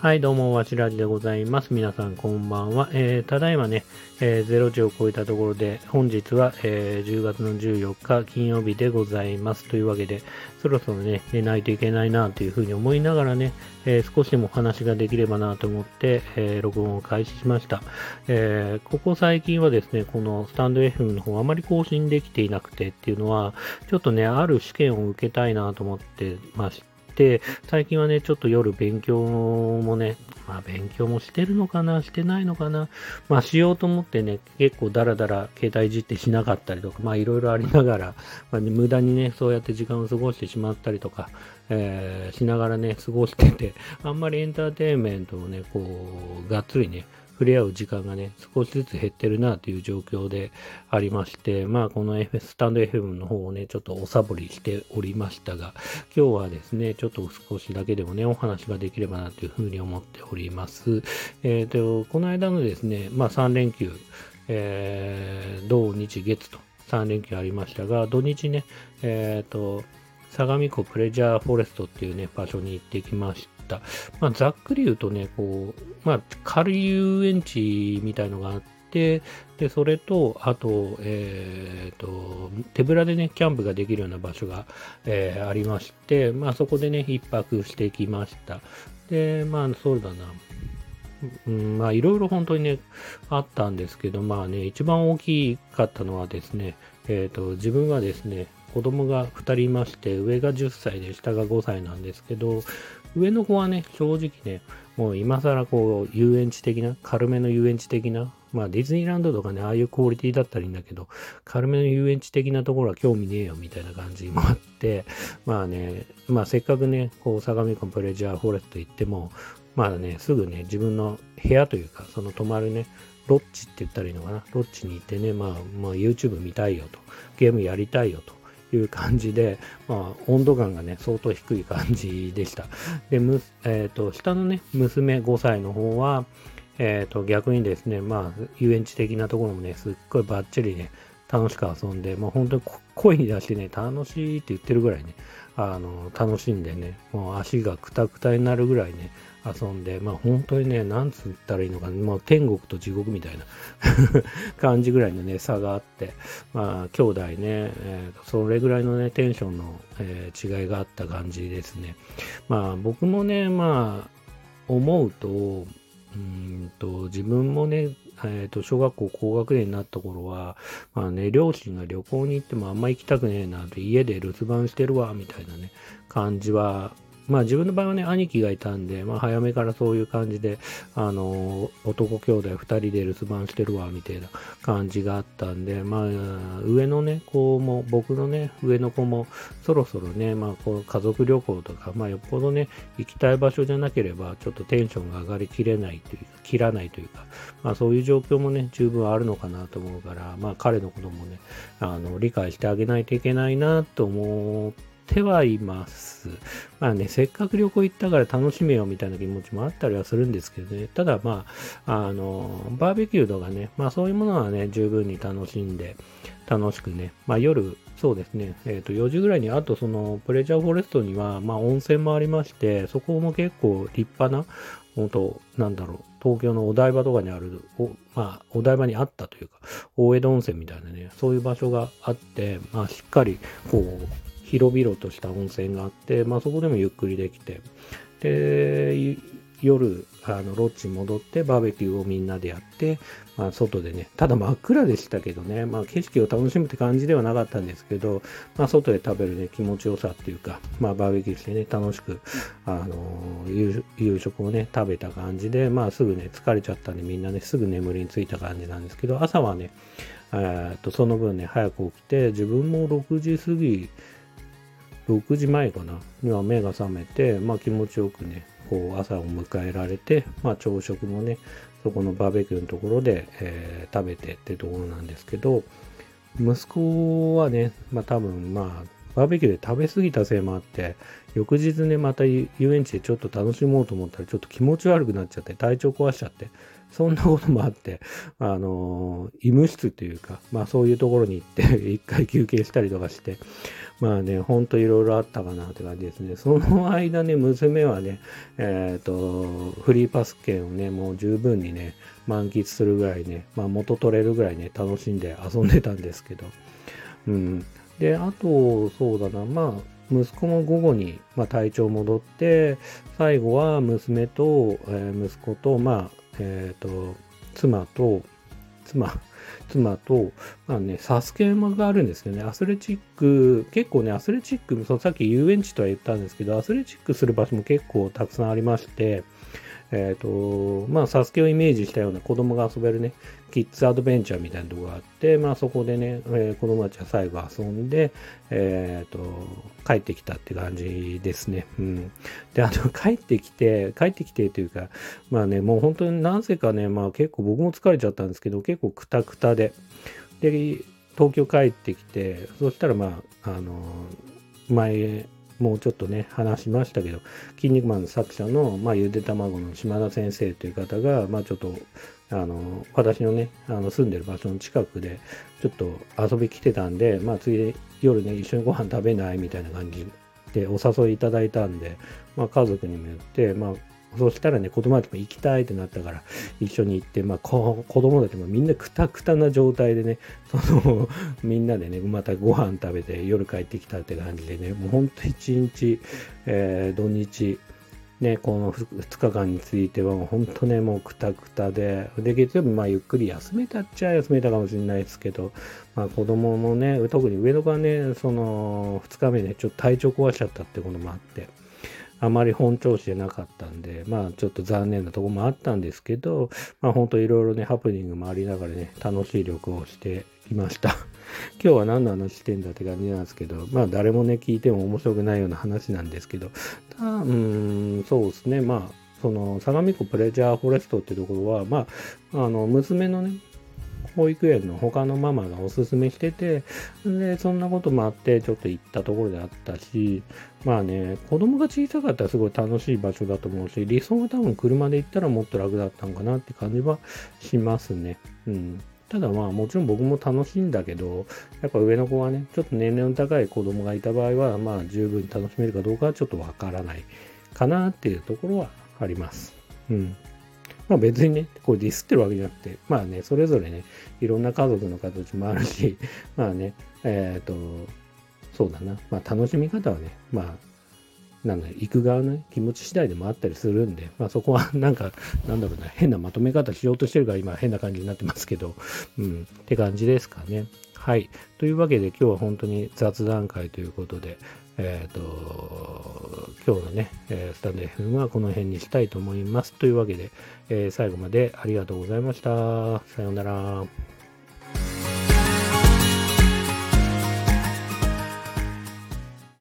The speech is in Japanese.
はい、どうも、わしらじでございます。皆さん、こんばんは。えー、ただいまね、えー、0時を超えたところで、本日は、えー、10月の14日金曜日でございます。というわけで、そろそろね、寝ないといけないなというふうに思いながらね、えー、少しでも話ができればなと思って、え、録音を開始しました。え、ここ最近はですね、このスタンド FM の方あまり更新できていなくてっていうのは、ちょっとね、ある試験を受けたいなと思ってまして、最近はね、ちょっと夜勉強もね、まあ勉強もしてるのかな、してないのかな、まあしようと思ってね、結構ダラダラ携帯いじってしなかったりとか、まあいろいろありながら、まあね、無駄にね、そうやって時間を過ごしてしまったりとか、えー、しながらね、過ごしてて、あんまりエンターテインメントをね、こう、がっつりね、触れ合う時間がね、少しずつ減ってるなという状況でありまして、まあこの FS、スタンド FM の方をね、ちょっとおサボりしておりましたが、今日はですね、ちょっと少しだけでもね、お話ができればなというふうに思っております。えっ、ー、と、この間のですね、まあ3連休、えー、土日月と3連休ありましたが、土日ね、えっ、ー、と、相模湖プレジャーフォレストっていうね、場所に行ってきました。まあ、ざっくり言うとね、こう、まあ、軽い遊園地みたいのがあって、で、それと、あと、えっ、ー、と、手ぶらでね、キャンプができるような場所が、えー、ありまして、まあ、そこでね、一泊してきました。で、まあ、そうだな。うん、まあ、いろいろ本当にね、あったんですけど、まあね、一番大きかったのはですね、えっ、ー、と、自分はですね、子供が2人いまして、上が10歳で下が5歳なんですけど、上の子はね、正直ね、もう今更こう、遊園地的な、軽めの遊園地的な、まあディズニーランドとかね、ああいうクオリティだったらいいんだけど、軽めの遊園地的なところは興味ねえよみたいな感じもあって、まあね、まあせっかくね、こう、相模湖プレジャーフォレスト行っても、まあね、すぐね、自分の部屋というか、その泊まるね、ロッチって言ったらいいのかな、ロッチに行ってね、まあ、まあ、YouTube 見たいよと、ゲームやりたいよと、いう感じで、まあ、温度感がね、相当低い感じでした。で、むえっ、ー、と、下のね、娘5歳の方は、えっ、ー、と、逆にですね、まあ、遊園地的なところもね、すっごいバッチリね、楽しく遊んで、まあ、本当に声に出してね、楽しいって言ってるぐらいね、あの、楽しんでね、もう足がくたくたになるぐらいね、遊んで、まあ本当にね、なんつったらいいのかな、もう天国と地獄みたいな 感じぐらいのね、差があって、まあ兄弟ね、えー、それぐらいのね、テンションの、えー、違いがあった感じですね。まあ僕もね、まあ思うと、うんと自分もね、えー、と小学校高学年になった頃は、まあね、両親が旅行に行ってもあんま行きたくねえなって、家で留守番してるわ、みたいなね、感じはまあ自分の場合はね、兄貴がいたんで、まあ早めからそういう感じで、あの、男兄弟二人で留守番してるわ、みたいな感じがあったんで、まあ、上のね、子も、僕のね、上の子も、そろそろね、まあこう家族旅行とか、まあよっぽどね、行きたい場所じゃなければ、ちょっとテンションが上がりきれないというか、切らないというか、まあそういう状況もね、十分あるのかなと思うから、まあ彼のこともね、あの、理解してあげないといけないなと思って、てはいます。まあね、せっかく旅行行ったから楽しめよみたいな気持ちもあったりはするんですけどね。ただまあ、あの、バーベキューとかね、まあそういうものはね、十分に楽しんで、楽しくね、まあ夜、そうですね、えっ、ー、と4時ぐらいに、あとそのプレジャーフォレストには、まあ温泉もありまして、そこも結構立派な、本当なんだろう、東京のお台場とかにある、おまあ、お台場にあったというか、大江戸温泉みたいなね、そういう場所があって、まあ、しっかり、こう、広々とした温泉があって、まあ、そこでもゆっくりできて、で、夜、あの、ロッジに戻ってバーベキューをみんなでやって、まあ、外でね、ただ真っ暗でしたけどね、まあ、景色を楽しむって感じではなかったんですけど、まあ、外で食べるね、気持ちよさっていうか、まあ、バーベキューしてね、楽しく、あのー、夕食をね、食べた感じで、まあ、すぐね、疲れちゃったんで、みんなね、すぐ眠りについた感じなんですけど、朝はね、えっと、その分ね、早く起きて、自分も6時過ぎ、6時前かな？には目が覚めて、まあ気持ちよくね、こう朝を迎えられて、まあ朝食もね、そこのバーベキューのところで、えー、食べてってところなんですけど、息子はね、まあ多分まあ、バーベキューで食べ過ぎたせいもあって、翌日ね、また遊園地でちょっと楽しもうと思ったら、ちょっと気持ち悪くなっちゃって、体調壊しちゃって、そんなこともあって、あの、医務室というか、まあそういうところに行って、一回休憩したりとかして、まあね、ほんといろいろあったかなって感じですね。その間ね、娘はね、えっ、ー、と、フリーパス券をね、もう十分にね、満喫するぐらいね、まあ元取れるぐらいね、楽しんで遊んでたんですけど。うん。で、あと、そうだな、まあ、息子も午後に、まあ、体調戻って、最後は娘と、えー、息子と、まあ、えっ、ー、と、妻と、妻、妻と、まあね、サスケ馬があるんですけどね、アスレチック、結構ね、アスレチック、そのさっき遊園地とは言ったんですけど、アスレチックする場所も結構たくさんありまして、えっ、ー、と、まあ、サスケをイメージしたような子供が遊べるね、キッズアドベンチャーみたいなとこがあって、まあ、そこでね、えー、子供たちは最後遊んで、えっ、ー、と、帰ってきたって感じですね。うん。で、あの、帰ってきて、帰ってきてというか、まあね、もう本当になぜかね、まあ結構僕も疲れちゃったんですけど、結構クタクタで、で、東京帰ってきて、そしたらまあ、あの、前、もうちょっとね、話しましたけど、筋肉マンの作者の、まあ、ゆで卵の島田先生という方が、まあ、ちょっと、あの、私のね、あの、住んでる場所の近くで、ちょっと遊び来てたんで、まあ、次、夜ね、一緒にご飯食べないみたいな感じでお誘いいただいたんで、まあ、家族にも言って、まあ、そしたらね、子供たちも行きたいってなったから、一緒に行って、まあ、子供たちもみんなくたくたな状態でね、その、みんなでね、またご飯食べて夜帰ってきたって感じでね、もうほんと一日、えー、土日、ね、この2日間については、もう本当ね、もうくたくたで、で、月曜日、まあ、ゆっくり休めたっちゃ休めたかもしれないですけど、まあ、子供もね、特に上の子はね、その、2日目ね、ちょっと体調壊しちゃったってこともあって、あまり本調子でなかったんで、まあちょっと残念なとこもあったんですけど、まあ本当いろいろね、ハプニングもありながらね、楽しい旅行をしていました。今日は何の話してんだって感じなんですけど、まあ誰もね、聞いても面白くないような話なんですけど、たうん、そうですね、まあ、その相模湖プレジャーフォレストってところは、まあ、あの、娘のね、保育園の他のママがおすすめしてて、で、そんなこともあって、ちょっと行ったところであったし、まあね、子供が小さかったらすごい楽しい場所だと思うし、理想は多分車で行ったらもっと楽だったんかなって感じはしますね。うん。ただまあもちろん僕も楽しいんだけど、やっぱ上の子はね、ちょっと年齢の高い子供がいた場合は、まあ十分楽しめるかどうかはちょっとわからないかなっていうところはあります。うん。まあ別にね、こうディスってるわけじゃなくて、まあね、それぞれね、いろんな家族の形もあるし、まあね、えっ、ー、と、そうだな、まあ楽しみ方はね、まあ、なんだ、行く側の、ね、気持ち次第でもあったりするんで、まあそこは なんか、なんだろうな、変なまとめ方しようとしてるから今変な感じになってますけど、うん、って感じですかね。はい。というわけで今日は本当に雑談会ということで、えっ、ー、と、今日のね、えスタンド FM はこの辺にしたいと思います。というわけで、えー、最後までありがとうございました。さようなら。